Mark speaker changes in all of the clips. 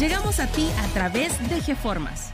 Speaker 1: Llegamos a ti a través de GeFormas.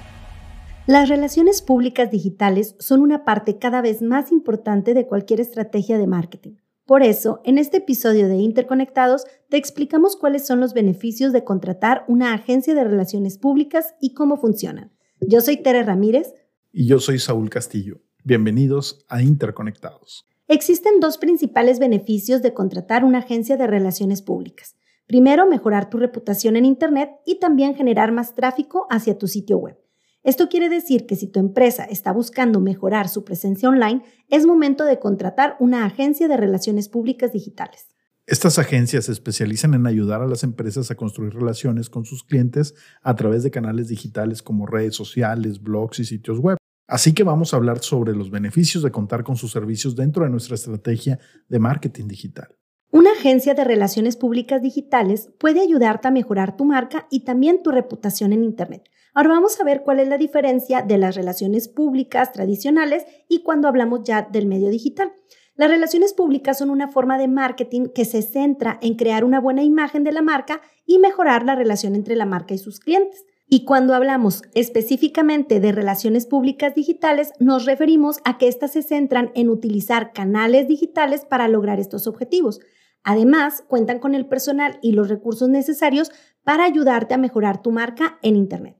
Speaker 2: Las relaciones públicas digitales son una parte cada vez más importante de cualquier estrategia de marketing. Por eso, en este episodio de Interconectados, te explicamos cuáles son los beneficios de contratar una agencia de relaciones públicas y cómo funcionan. Yo soy Tere Ramírez.
Speaker 3: Y yo soy Saúl Castillo. Bienvenidos a Interconectados.
Speaker 2: Existen dos principales beneficios de contratar una agencia de relaciones públicas. Primero, mejorar tu reputación en Internet y también generar más tráfico hacia tu sitio web. Esto quiere decir que si tu empresa está buscando mejorar su presencia online, es momento de contratar una agencia de relaciones públicas digitales.
Speaker 3: Estas agencias se especializan en ayudar a las empresas a construir relaciones con sus clientes a través de canales digitales como redes sociales, blogs y sitios web. Así que vamos a hablar sobre los beneficios de contar con sus servicios dentro de nuestra estrategia de marketing digital.
Speaker 2: Una agencia de relaciones públicas digitales puede ayudarte a mejorar tu marca y también tu reputación en Internet. Ahora vamos a ver cuál es la diferencia de las relaciones públicas tradicionales y cuando hablamos ya del medio digital. Las relaciones públicas son una forma de marketing que se centra en crear una buena imagen de la marca y mejorar la relación entre la marca y sus clientes. Y cuando hablamos específicamente de relaciones públicas digitales, nos referimos a que éstas se centran en utilizar canales digitales para lograr estos objetivos. Además, cuentan con el personal y los recursos necesarios para ayudarte a mejorar tu marca en Internet.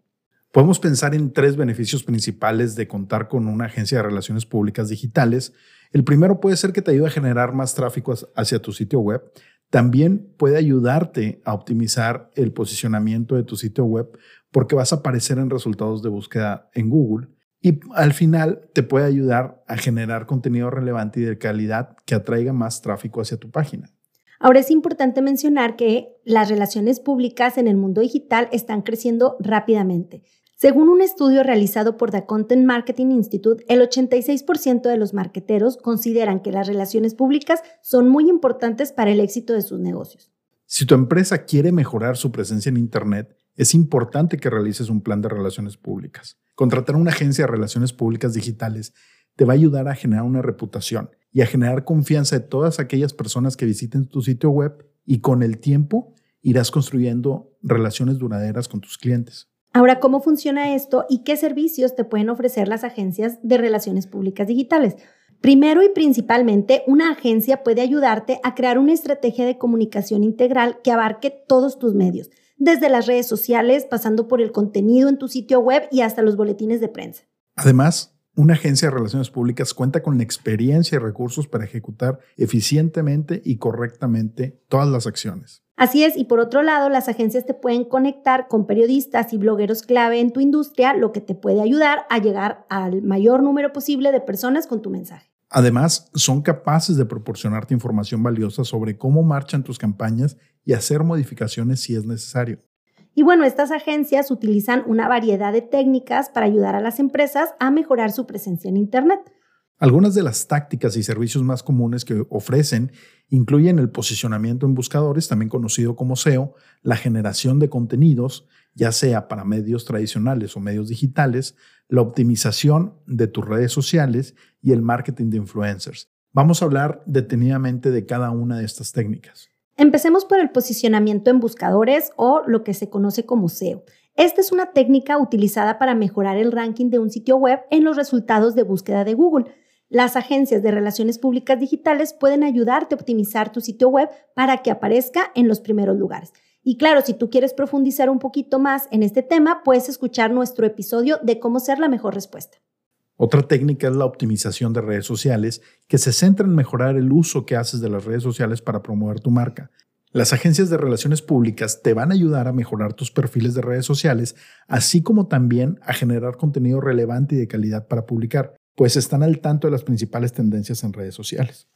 Speaker 3: Podemos pensar en tres beneficios principales de contar con una agencia de relaciones públicas digitales. El primero puede ser que te ayude a generar más tráfico hacia tu sitio web. También puede ayudarte a optimizar el posicionamiento de tu sitio web porque vas a aparecer en resultados de búsqueda en Google. Y al final te puede ayudar a generar contenido relevante y de calidad que atraiga más tráfico hacia tu página.
Speaker 2: Ahora es importante mencionar que las relaciones públicas en el mundo digital están creciendo rápidamente. Según un estudio realizado por The Content Marketing Institute, el 86% de los marqueteros consideran que las relaciones públicas son muy importantes para el éxito de sus negocios.
Speaker 3: Si tu empresa quiere mejorar su presencia en Internet, es importante que realices un plan de relaciones públicas. Contratar una agencia de relaciones públicas digitales te va a ayudar a generar una reputación y a generar confianza de todas aquellas personas que visiten tu sitio web y con el tiempo irás construyendo relaciones duraderas con tus clientes.
Speaker 2: Ahora, ¿cómo funciona esto y qué servicios te pueden ofrecer las agencias de relaciones públicas digitales? Primero y principalmente, una agencia puede ayudarte a crear una estrategia de comunicación integral que abarque todos tus medios, desde las redes sociales, pasando por el contenido en tu sitio web y hasta los boletines de prensa.
Speaker 3: Además, una agencia de relaciones públicas cuenta con la experiencia y recursos para ejecutar eficientemente y correctamente todas las acciones.
Speaker 2: Así es, y por otro lado, las agencias te pueden conectar con periodistas y blogueros clave en tu industria, lo que te puede ayudar a llegar al mayor número posible de personas con tu mensaje.
Speaker 3: Además, son capaces de proporcionarte información valiosa sobre cómo marchan tus campañas y hacer modificaciones si es necesario.
Speaker 2: Y bueno, estas agencias utilizan una variedad de técnicas para ayudar a las empresas a mejorar su presencia en Internet.
Speaker 3: Algunas de las tácticas y servicios más comunes que ofrecen incluyen el posicionamiento en buscadores, también conocido como SEO, la generación de contenidos, ya sea para medios tradicionales o medios digitales, la optimización de tus redes sociales y el marketing de influencers. Vamos a hablar detenidamente de cada una de estas técnicas.
Speaker 2: Empecemos por el posicionamiento en buscadores o lo que se conoce como SEO. Esta es una técnica utilizada para mejorar el ranking de un sitio web en los resultados de búsqueda de Google. Las agencias de relaciones públicas digitales pueden ayudarte a optimizar tu sitio web para que aparezca en los primeros lugares. Y claro, si tú quieres profundizar un poquito más en este tema, puedes escuchar nuestro episodio de cómo ser la mejor respuesta.
Speaker 3: Otra técnica es la optimización de redes sociales, que se centra en mejorar el uso que haces de las redes sociales para promover tu marca. Las agencias de relaciones públicas te van a ayudar a mejorar tus perfiles de redes sociales, así como también a generar contenido relevante y de calidad para publicar, pues están al tanto de las principales tendencias en redes sociales.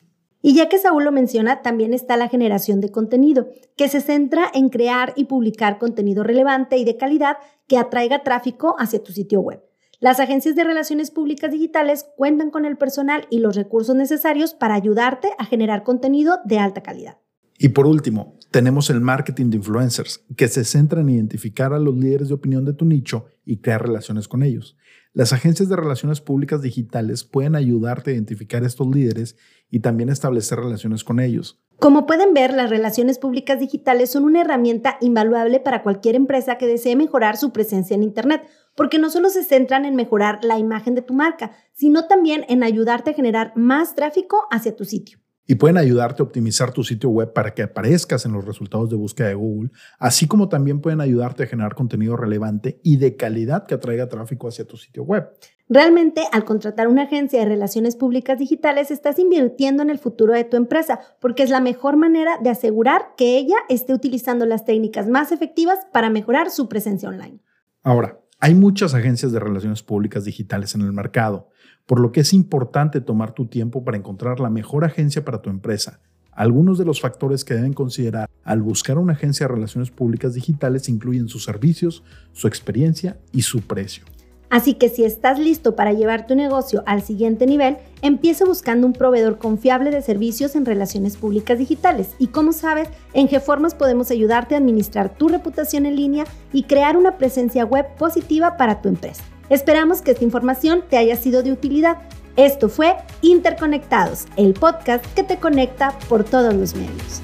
Speaker 2: Y ya que Saúl lo menciona, también está la generación de contenido, que se centra en crear y publicar contenido relevante y de calidad que atraiga tráfico hacia tu sitio web. Las agencias de relaciones públicas digitales cuentan con el personal y los recursos necesarios para ayudarte a generar contenido de alta calidad.
Speaker 3: Y por último, tenemos el marketing de influencers, que se centra en identificar a los líderes de opinión de tu nicho y crear relaciones con ellos. Las agencias de relaciones públicas digitales pueden ayudarte a identificar estos líderes y también establecer relaciones con ellos.
Speaker 2: Como pueden ver, las relaciones públicas digitales son una herramienta invaluable para cualquier empresa que desee mejorar su presencia en Internet, porque no solo se centran en mejorar la imagen de tu marca, sino también en ayudarte a generar más tráfico hacia tu sitio
Speaker 3: y pueden ayudarte a optimizar tu sitio web para que aparezcas en los resultados de búsqueda de Google, así como también pueden ayudarte a generar contenido relevante y de calidad que atraiga tráfico hacia tu sitio web.
Speaker 2: Realmente, al contratar una agencia de relaciones públicas digitales, estás invirtiendo en el futuro de tu empresa, porque es la mejor manera de asegurar que ella esté utilizando las técnicas más efectivas para mejorar su presencia online.
Speaker 3: Ahora, hay muchas agencias de relaciones públicas digitales en el mercado por lo que es importante tomar tu tiempo para encontrar la mejor agencia para tu empresa. Algunos de los factores que deben considerar al buscar una agencia de relaciones públicas digitales incluyen sus servicios, su experiencia y su precio.
Speaker 2: Así que si estás listo para llevar tu negocio al siguiente nivel, empieza buscando un proveedor confiable de servicios en relaciones públicas digitales. Y como sabes, en GeFormas podemos ayudarte a administrar tu reputación en línea y crear una presencia web positiva para tu empresa. Esperamos que esta información te haya sido de utilidad. Esto fue Interconectados, el podcast que te conecta por todos los medios.